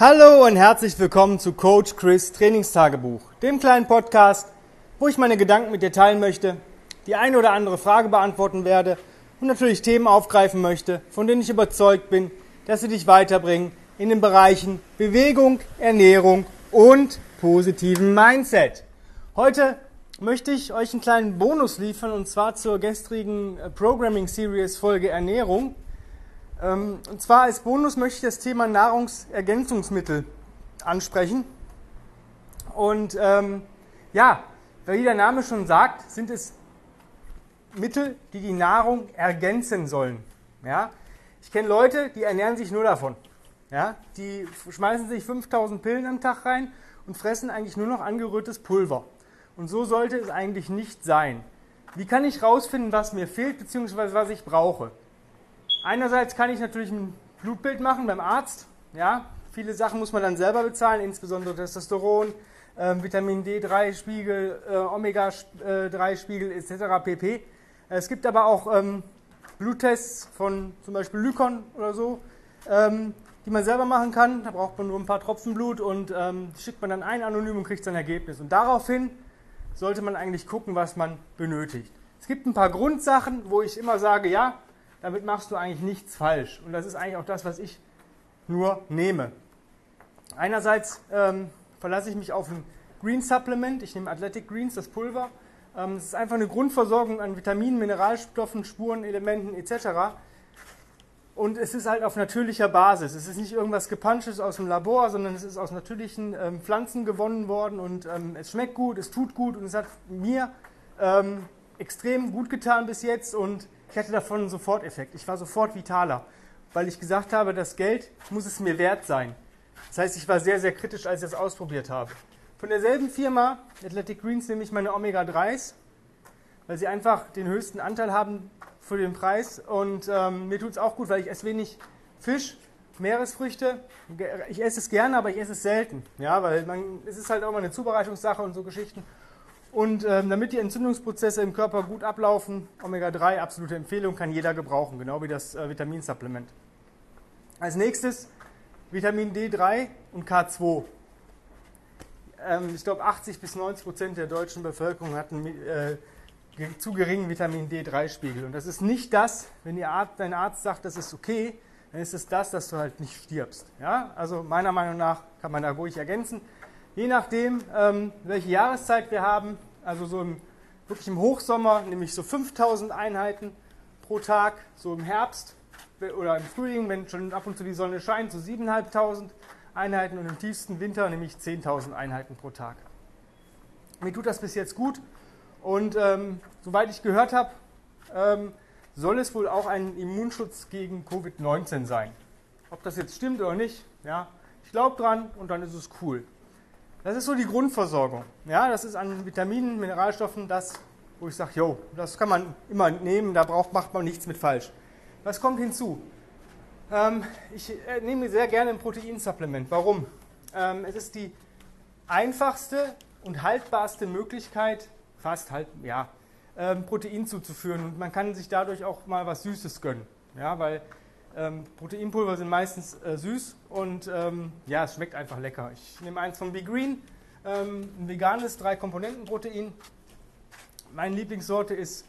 Hallo und herzlich willkommen zu Coach Chris Trainingstagebuch, dem kleinen Podcast, wo ich meine Gedanken mit dir teilen möchte, die eine oder andere Frage beantworten werde und natürlich Themen aufgreifen möchte, von denen ich überzeugt bin, dass sie dich weiterbringen in den Bereichen Bewegung, Ernährung und positiven Mindset. Heute möchte ich euch einen kleinen Bonus liefern und zwar zur gestrigen äh, Programming Series Folge Ernährung. Ähm, und zwar als Bonus möchte ich das Thema Nahrungsergänzungsmittel ansprechen. Und ähm, ja, wie der Name schon sagt, sind es Mittel, die die Nahrung ergänzen sollen. Ja? Ich kenne Leute, die ernähren sich nur davon. Ja? Die schmeißen sich 5000 Pillen am Tag rein und fressen eigentlich nur noch angerührtes Pulver. Und so sollte es eigentlich nicht sein. Wie kann ich herausfinden, was mir fehlt bzw. was ich brauche? Einerseits kann ich natürlich ein Blutbild machen beim Arzt. Ja, viele Sachen muss man dann selber bezahlen, insbesondere Testosteron, äh, Vitamin D3-Spiegel, äh, Omega-3-Spiegel etc. pp. Es gibt aber auch ähm, Bluttests von zum Beispiel Lykon oder so, ähm, die man selber machen kann. Da braucht man nur ein paar Tropfen Blut und ähm, schickt man dann ein anonym und kriegt sein Ergebnis. Und daraufhin sollte man eigentlich gucken, was man benötigt. Es gibt ein paar Grundsachen, wo ich immer sage, ja, damit machst du eigentlich nichts falsch. Und das ist eigentlich auch das, was ich nur nehme. Einerseits ähm, verlasse ich mich auf ein Green Supplement. Ich nehme Athletic Greens, das Pulver. Ähm, es ist einfach eine Grundversorgung an Vitaminen, Mineralstoffen, Spurenelementen etc. Und es ist halt auf natürlicher Basis. Es ist nicht irgendwas gepanschtes aus dem Labor, sondern es ist aus natürlichen ähm, Pflanzen gewonnen worden und ähm, es schmeckt gut, es tut gut und es hat mir ähm, extrem gut getan bis jetzt und ich hatte davon einen Soforteffekt. Ich war sofort vitaler, weil ich gesagt habe, das Geld muss es mir wert sein. Das heißt, ich war sehr, sehr kritisch, als ich das ausprobiert habe. Von derselben Firma, Athletic Greens, nehme ich meine Omega-3s, weil sie einfach den höchsten Anteil haben für den Preis. Und ähm, mir tut es auch gut, weil ich esse wenig Fisch, Meeresfrüchte. Ich esse es gerne, aber ich esse es selten. Ja, weil man, es ist halt auch mal eine Zubereitungssache und so Geschichten. Und ähm, damit die Entzündungsprozesse im Körper gut ablaufen, Omega-3, absolute Empfehlung, kann jeder gebrauchen, genau wie das äh, Vitaminsupplement. Als nächstes Vitamin D3 und K2. Ähm, ich glaube, 80 bis 90 Prozent der deutschen Bevölkerung hatten äh, zu geringen Vitamin D3-Spiegel. Und das ist nicht das, wenn Arzt, dein Arzt sagt, das ist okay, dann ist es das, dass du halt nicht stirbst. Ja? Also meiner Meinung nach kann man da ruhig ergänzen. Je nachdem, ähm, welche Jahreszeit wir haben, also so im, wirklich im Hochsommer, nämlich so 5000 Einheiten pro Tag, so im Herbst oder im Frühling, wenn schon ab und zu die Sonne scheint, so 7500 Einheiten und im tiefsten Winter nämlich 10.000 Einheiten pro Tag. Mir tut das bis jetzt gut und ähm, soweit ich gehört habe, ähm, soll es wohl auch ein Immunschutz gegen Covid-19 sein. Ob das jetzt stimmt oder nicht, ja, ich glaube dran und dann ist es cool. Das ist so die Grundversorgung. Ja, das ist an Vitaminen, Mineralstoffen das, wo ich sage, jo, das kann man immer nehmen, da braucht, macht man nichts mit falsch. Was kommt hinzu? Ähm, ich äh, nehme sehr gerne ein Proteinsupplement. Warum? Ähm, es ist die einfachste und haltbarste Möglichkeit, fast halt, ja, ähm, Protein zuzuführen. Und man kann sich dadurch auch mal was Süßes gönnen. Ja, weil ähm, Proteinpulver sind meistens äh, süß und ähm, ja, es schmeckt einfach lecker. Ich nehme eins von Be Green, ähm, ein veganes Drei-Komponenten-Protein. Meine Lieblingssorte ist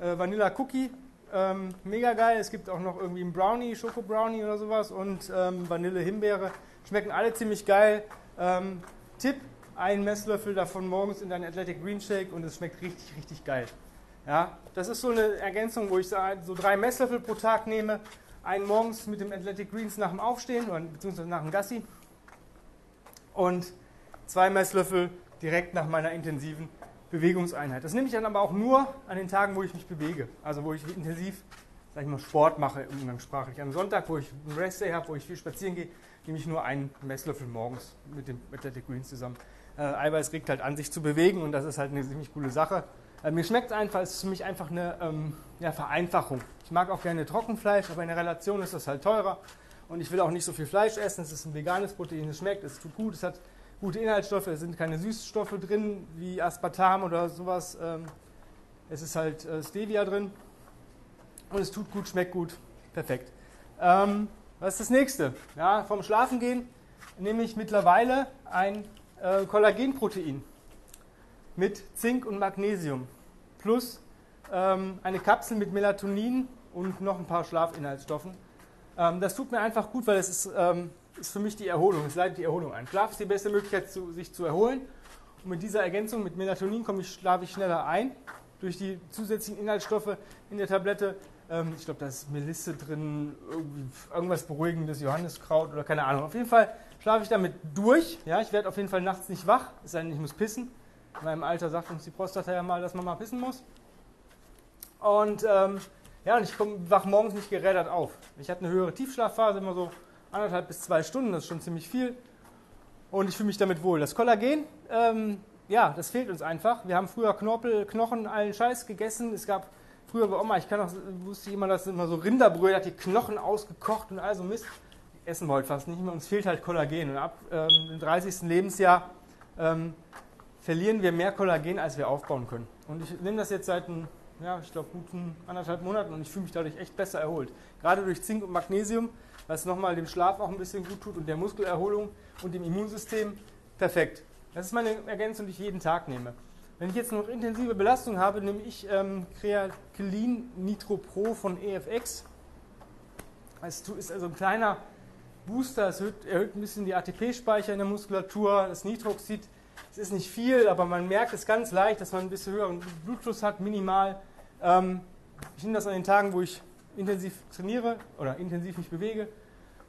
äh, Vanilla Cookie. Ähm, mega geil. Es gibt auch noch irgendwie einen Brownie, Schoko Brownie oder sowas und ähm, Vanille Himbeere. Schmecken alle ziemlich geil. Ähm, Tipp: ein Messlöffel davon morgens in deinen Athletic Green Shake und es schmeckt richtig, richtig geil. Ja, das ist so eine Ergänzung, wo ich so drei Messlöffel pro Tag nehme einen morgens mit dem Athletic Greens nach dem Aufstehen, beziehungsweise nach dem Gassi. Und zwei Messlöffel direkt nach meiner intensiven Bewegungseinheit. Das nehme ich dann aber auch nur an den Tagen, wo ich mich bewege. Also wo ich intensiv, sag ich mal, Sport mache, umgangssprachlich. Am Sonntag, wo ich einen Restday habe, wo ich viel spazieren gehe, nehme ich nur einen Messlöffel morgens mit dem Athletic Greens zusammen. Äh, Eiweiß regt halt an, sich zu bewegen und das ist halt eine ziemlich coole Sache. Äh, mir schmeckt es einfach, es ist für mich einfach eine ähm, ja, Vereinfachung. Ich mag auch gerne Trockenfleisch, aber in der Relation ist das halt teurer. Und ich will auch nicht so viel Fleisch essen. Es ist ein veganes Protein, es schmeckt, es tut gut, es hat gute Inhaltsstoffe, es sind keine Süßstoffe drin, wie Aspartam oder sowas. Ähm, es ist halt äh, Stevia drin. Und es tut gut, schmeckt gut. Perfekt. Ähm, was ist das nächste? Ja, vom Schlafengehen nehme ich mittlerweile ein äh, Kollagenprotein mit Zink und Magnesium plus ähm, eine Kapsel mit Melatonin und noch ein paar Schlafinhaltsstoffen. Ähm, das tut mir einfach gut, weil es ist, ähm, ist für mich die Erholung, es leitet die Erholung ein. Schlaf ist die beste Möglichkeit, zu, sich zu erholen. Und mit dieser Ergänzung mit Melatonin komme ich, schlafe ich schneller ein. Durch die zusätzlichen Inhaltsstoffe in der Tablette. Ähm, ich glaube, da ist Melisse drin, irgendwas Beruhigendes, Johanniskraut oder keine Ahnung. Auf jeden Fall schlafe ich damit durch. Ja, ich werde auf jeden Fall nachts nicht wach, es sei denn, ich muss pissen. In meinem Alter sagt uns die Prostata ja mal, dass man mal pissen muss. Und ähm, ja, und ich wach morgens nicht gerädert auf. Ich hatte eine höhere Tiefschlafphase, immer so anderthalb bis zwei Stunden, das ist schon ziemlich viel. Und ich fühle mich damit wohl. Das Kollagen, ähm, ja, das fehlt uns einfach. Wir haben früher Knorpel, Knochen, allen Scheiß gegessen. Es gab früher bei Oma, ich kann auch, wusste immer, dass immer so Rinderbrühe hat die Knochen ausgekocht und all so Mist. Essen wir heute fast nicht mehr. Uns fehlt halt Kollagen. Und ab ähm, dem 30. Lebensjahr ähm, verlieren wir mehr Kollagen, als wir aufbauen können. Und ich nehme das jetzt seit ein, ja, ich glaube, guten anderthalb Monaten und ich fühle mich dadurch echt besser erholt. Gerade durch Zink und Magnesium, was nochmal dem Schlaf auch ein bisschen gut tut und der Muskelerholung und dem Immunsystem. Perfekt. Das ist meine Ergänzung, die ich jeden Tag nehme. Wenn ich jetzt noch intensive Belastung habe, nehme ich ähm, Nitro Pro von EFX. Es ist also ein kleiner Booster, es erhöht, erhöht ein bisschen die ATP-Speicher in der Muskulatur. Das Nitroxid, es ist nicht viel, aber man merkt es ganz leicht, dass man ein bisschen höheren Blutfluss hat, minimal. Ähm, ich nehme das an den Tagen, wo ich intensiv trainiere oder intensiv mich bewege.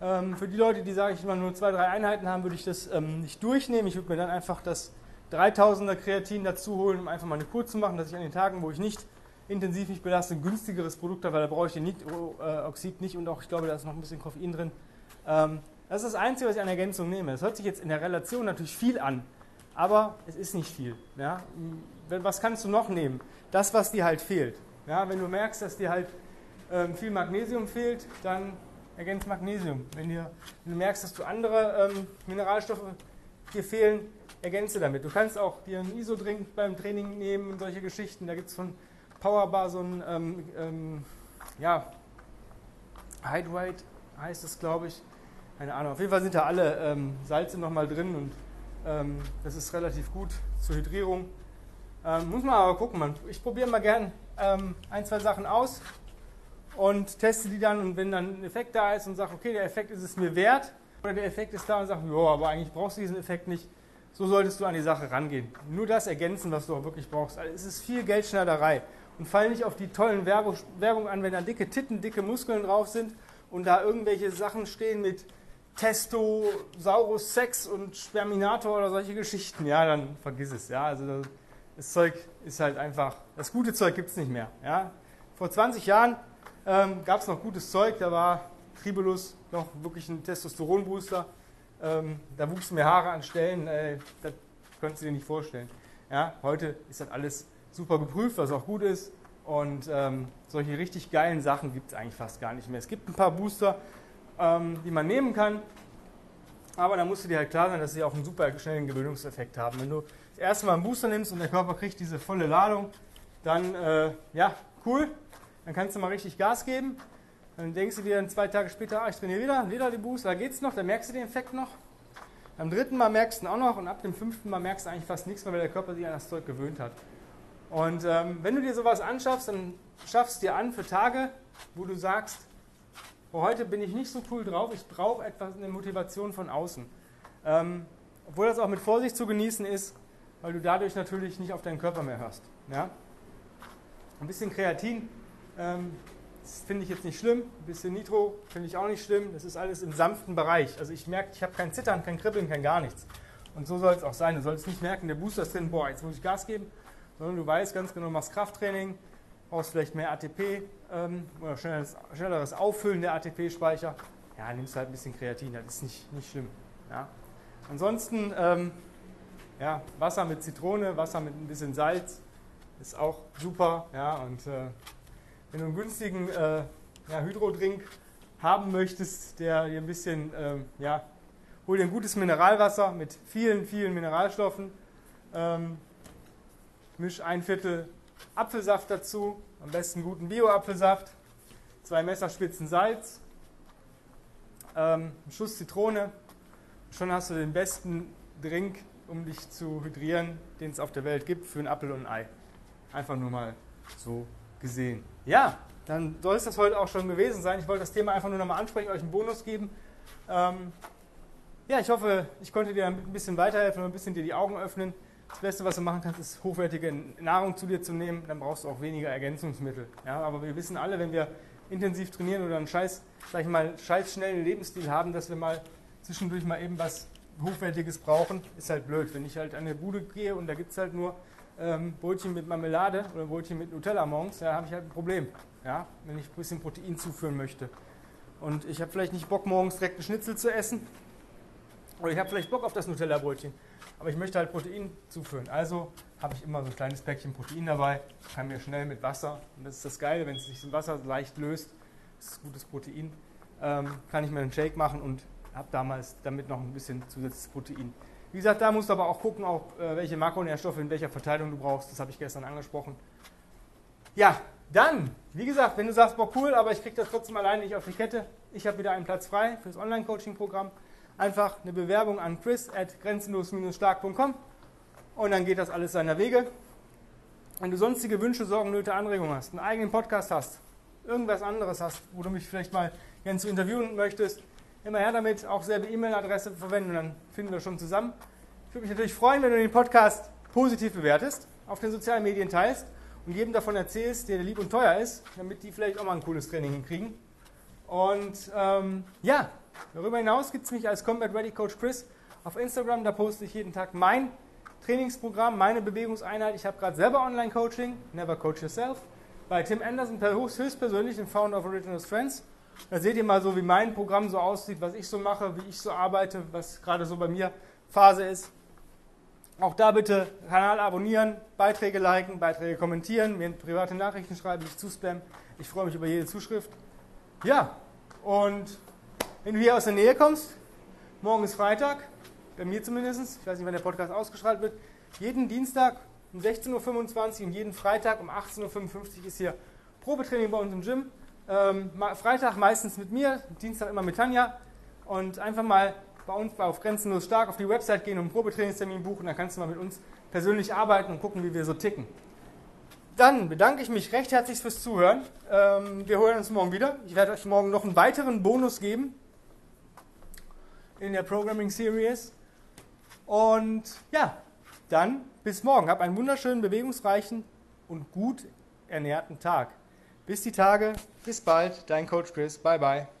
Ähm, für die Leute, die sagen, ich will nur zwei, drei Einheiten haben, würde ich das ähm, nicht durchnehmen. Ich würde mir dann einfach das 3000er Kreatin dazu holen, um einfach mal eine Kur zu machen, dass ich an den Tagen, wo ich nicht intensiv mich belaste, ein günstigeres Produkt habe, weil da brauche ich den Nitroxid nicht und auch, ich glaube, da ist noch ein bisschen Koffein drin. Ähm, das ist das Einzige, was ich an Ergänzung nehme. Das hört sich jetzt in der Relation natürlich viel an, aber es ist nicht viel. Ja? Was kannst du noch nehmen? Das, was dir halt fehlt. Ja? Wenn du merkst, dass dir halt ähm, viel Magnesium fehlt, dann ergänzt Magnesium. Wenn, dir, wenn du merkst, dass du andere ähm, Mineralstoffe dir fehlen, ergänze damit. Du kannst auch dir ein ISO-Drink beim Training nehmen und solche Geschichten. Da gibt es von Powerbar so ein ähm, ähm, ja, Hydrate heißt es, glaube ich. Keine Ahnung. Auf jeden Fall sind da alle ähm, Salze nochmal drin und ähm, das ist relativ gut zur Hydrierung. Ähm, muss man aber gucken. Man. Ich probiere mal gern ähm, ein, zwei Sachen aus und teste die dann und wenn dann ein Effekt da ist und sage, okay, der Effekt ist es mir wert oder der Effekt ist da und sage, ja, aber eigentlich brauchst du diesen Effekt nicht, so solltest du an die Sache rangehen. Nur das ergänzen, was du auch wirklich brauchst. Also es ist viel Geldschneiderei und fall nicht auf die tollen Werbung, Werbung an, wenn da dicke Titten, dicke Muskeln drauf sind und da irgendwelche Sachen stehen mit Testo, Saurus Sex und Sperminator oder solche Geschichten, ja, dann vergiss es. Ja, also das Zeug ist halt einfach, das gute Zeug gibt es nicht mehr. Ja. Vor 20 Jahren ähm, gab es noch gutes Zeug, da war Tribulus noch wirklich ein Testosteronbooster. Ähm, da wuchsen mir Haare an Stellen, äh, das könntest du dir nicht vorstellen. Ja, heute ist das alles super geprüft, was auch gut ist. Und ähm, solche richtig geilen Sachen gibt es eigentlich fast gar nicht mehr. Es gibt ein paar Booster, ähm, die man nehmen kann, aber da musst du dir halt klar sein, dass sie auch einen super schnellen Gewöhnungseffekt haben. Wenn du das erste Mal einen Booster nimmst und der Körper kriegt diese volle Ladung, dann äh, ja, cool, dann kannst du mal richtig Gas geben. Dann denkst du dir dann zwei Tage später, ah, ich trainiere wieder, wieder die Boost, da geht's noch, dann merkst du den Effekt noch. Am dritten Mal merkst du ihn auch noch und ab dem fünften Mal merkst du eigentlich fast nichts mehr, weil der Körper sich an das Zeug gewöhnt hat. Und ähm, wenn du dir sowas anschaffst, dann schaffst du dir an für Tage, wo du sagst, heute bin ich nicht so cool drauf, ich brauche etwas eine Motivation von außen. Ähm, obwohl das auch mit Vorsicht zu genießen ist, weil du dadurch natürlich nicht auf deinen Körper mehr hörst. Ja? Ein bisschen Kreatin ähm, finde ich jetzt nicht schlimm. Ein bisschen Nitro finde ich auch nicht schlimm. Das ist alles im sanften Bereich. Also ich merke, ich habe kein Zittern, kein Kribbeln, kein gar nichts. Und so soll es auch sein. Du sollst nicht merken, der Booster ist drin, boah, jetzt muss ich Gas geben, sondern du weißt ganz genau, du machst Krafttraining, brauchst vielleicht mehr ATP ähm, oder schnelleres, schnelleres Auffüllen der ATP-Speicher. Ja, nimmst halt ein bisschen Kreatin, das ist nicht, nicht schlimm. Ja. Ansonsten, ähm, ja, Wasser mit Zitrone, Wasser mit ein bisschen Salz ist auch super. Ja, und äh, wenn du einen günstigen äh, ja, Hydrodrink haben möchtest, der dir ein bisschen, äh, ja, hol dir ein gutes Mineralwasser mit vielen, vielen Mineralstoffen. Ähm, misch ein Viertel Apfelsaft dazu, am besten guten Bio-Apfelsaft, zwei Messerspitzen Salz, ähm, einen Schuss Zitrone schon hast du den besten Drink, um dich zu hydrieren, den es auf der Welt gibt, für einen Apfel und ein Ei. Einfach nur mal so gesehen. Ja, dann soll es das heute auch schon gewesen sein. Ich wollte das Thema einfach nur nochmal ansprechen, euch einen Bonus geben. Ähm, ja, ich hoffe, ich konnte dir ein bisschen weiterhelfen und ein bisschen dir die Augen öffnen. Das Beste, was du machen kannst, ist hochwertige Nahrung zu dir zu nehmen. Dann brauchst du auch weniger Ergänzungsmittel. Ja, aber wir wissen alle, wenn wir intensiv trainieren oder einen scheiß, sag ich mal, scheiß schnellen Lebensstil haben, dass wir mal zwischendurch mal eben was Hochwertiges brauchen, ist halt blöd. Wenn ich halt an eine Bude gehe und da gibt es halt nur ähm, Brötchen mit Marmelade oder Brötchen mit Nutella morgens, da habe ich halt ein Problem. Ja, wenn ich ein bisschen Protein zuführen möchte. Und ich habe vielleicht nicht Bock, morgens direkt einen Schnitzel zu essen. Oder ich habe vielleicht Bock auf das Nutella-Brötchen. Aber ich möchte halt Protein zuführen. Also habe ich immer so ein kleines Päckchen Protein dabei. Kann mir schnell mit Wasser, und das ist das Geile, wenn es sich im Wasser leicht löst, das ist gutes Protein, ähm, kann ich mir einen Shake machen und habe damals damit noch ein bisschen zusätzliches Protein. Wie gesagt, da musst du aber auch gucken, auch, äh, welche Makronährstoffe in welcher Verteilung du brauchst. Das habe ich gestern angesprochen. Ja, dann, wie gesagt, wenn du sagst, boah cool, aber ich kriege das trotzdem alleine nicht auf die Kette, ich habe wieder einen Platz frei für das Online-Coaching-Programm. Einfach eine Bewerbung an chris at grenzenlos-stark.com und dann geht das alles seiner Wege. Wenn du sonstige Wünsche, Sorgen, Nöte, Anregungen hast, einen eigenen Podcast hast, irgendwas anderes hast, wo du mich vielleicht mal gerne zu interviewen möchtest, immer her damit, auch selbe E-Mail-Adresse verwenden dann finden wir schon zusammen. Ich würde mich natürlich freuen, wenn du den Podcast positiv bewertest, auf den sozialen Medien teilst und jedem davon erzählst, der lieb und teuer ist, damit die vielleicht auch mal ein cooles Training hinkriegen. Und ähm, ja, darüber hinaus gibt es mich als Combat Ready Coach Chris auf Instagram. Da poste ich jeden Tag mein Trainingsprogramm, meine Bewegungseinheit. Ich habe gerade selber Online-Coaching, Never Coach Yourself, bei Tim Anderson höchstpersönlich, dem Founder of Original Friends. Da seht ihr mal so, wie mein Programm so aussieht, was ich so mache, wie ich so arbeite, was gerade so bei mir Phase ist. Auch da bitte Kanal abonnieren, Beiträge liken, Beiträge kommentieren, mir private Nachrichten schreiben, mich zuspammen. Ich freue mich über jede Zuschrift. Ja, und wenn du hier aus der Nähe kommst, morgen ist Freitag, bei mir zumindest, ich weiß nicht, wann der Podcast ausgestrahlt wird, jeden Dienstag um 16.25 Uhr und jeden Freitag um 18.55 Uhr ist hier Probetraining bei uns im Gym. Ähm, Freitag meistens mit mir, Dienstag immer mit Tanja. Und einfach mal bei uns auf Grenzenlos Stark auf die Website gehen und einen Probetrainingstermin buchen. Dann kannst du mal mit uns persönlich arbeiten und gucken, wie wir so ticken. Dann bedanke ich mich recht herzlich fürs Zuhören. Ähm, wir hören uns morgen wieder. Ich werde euch morgen noch einen weiteren Bonus geben in der Programming Series. Und ja, dann bis morgen. Hab einen wunderschönen, bewegungsreichen und gut ernährten Tag. Bis die Tage, bis bald, dein Coach Chris. Bye bye.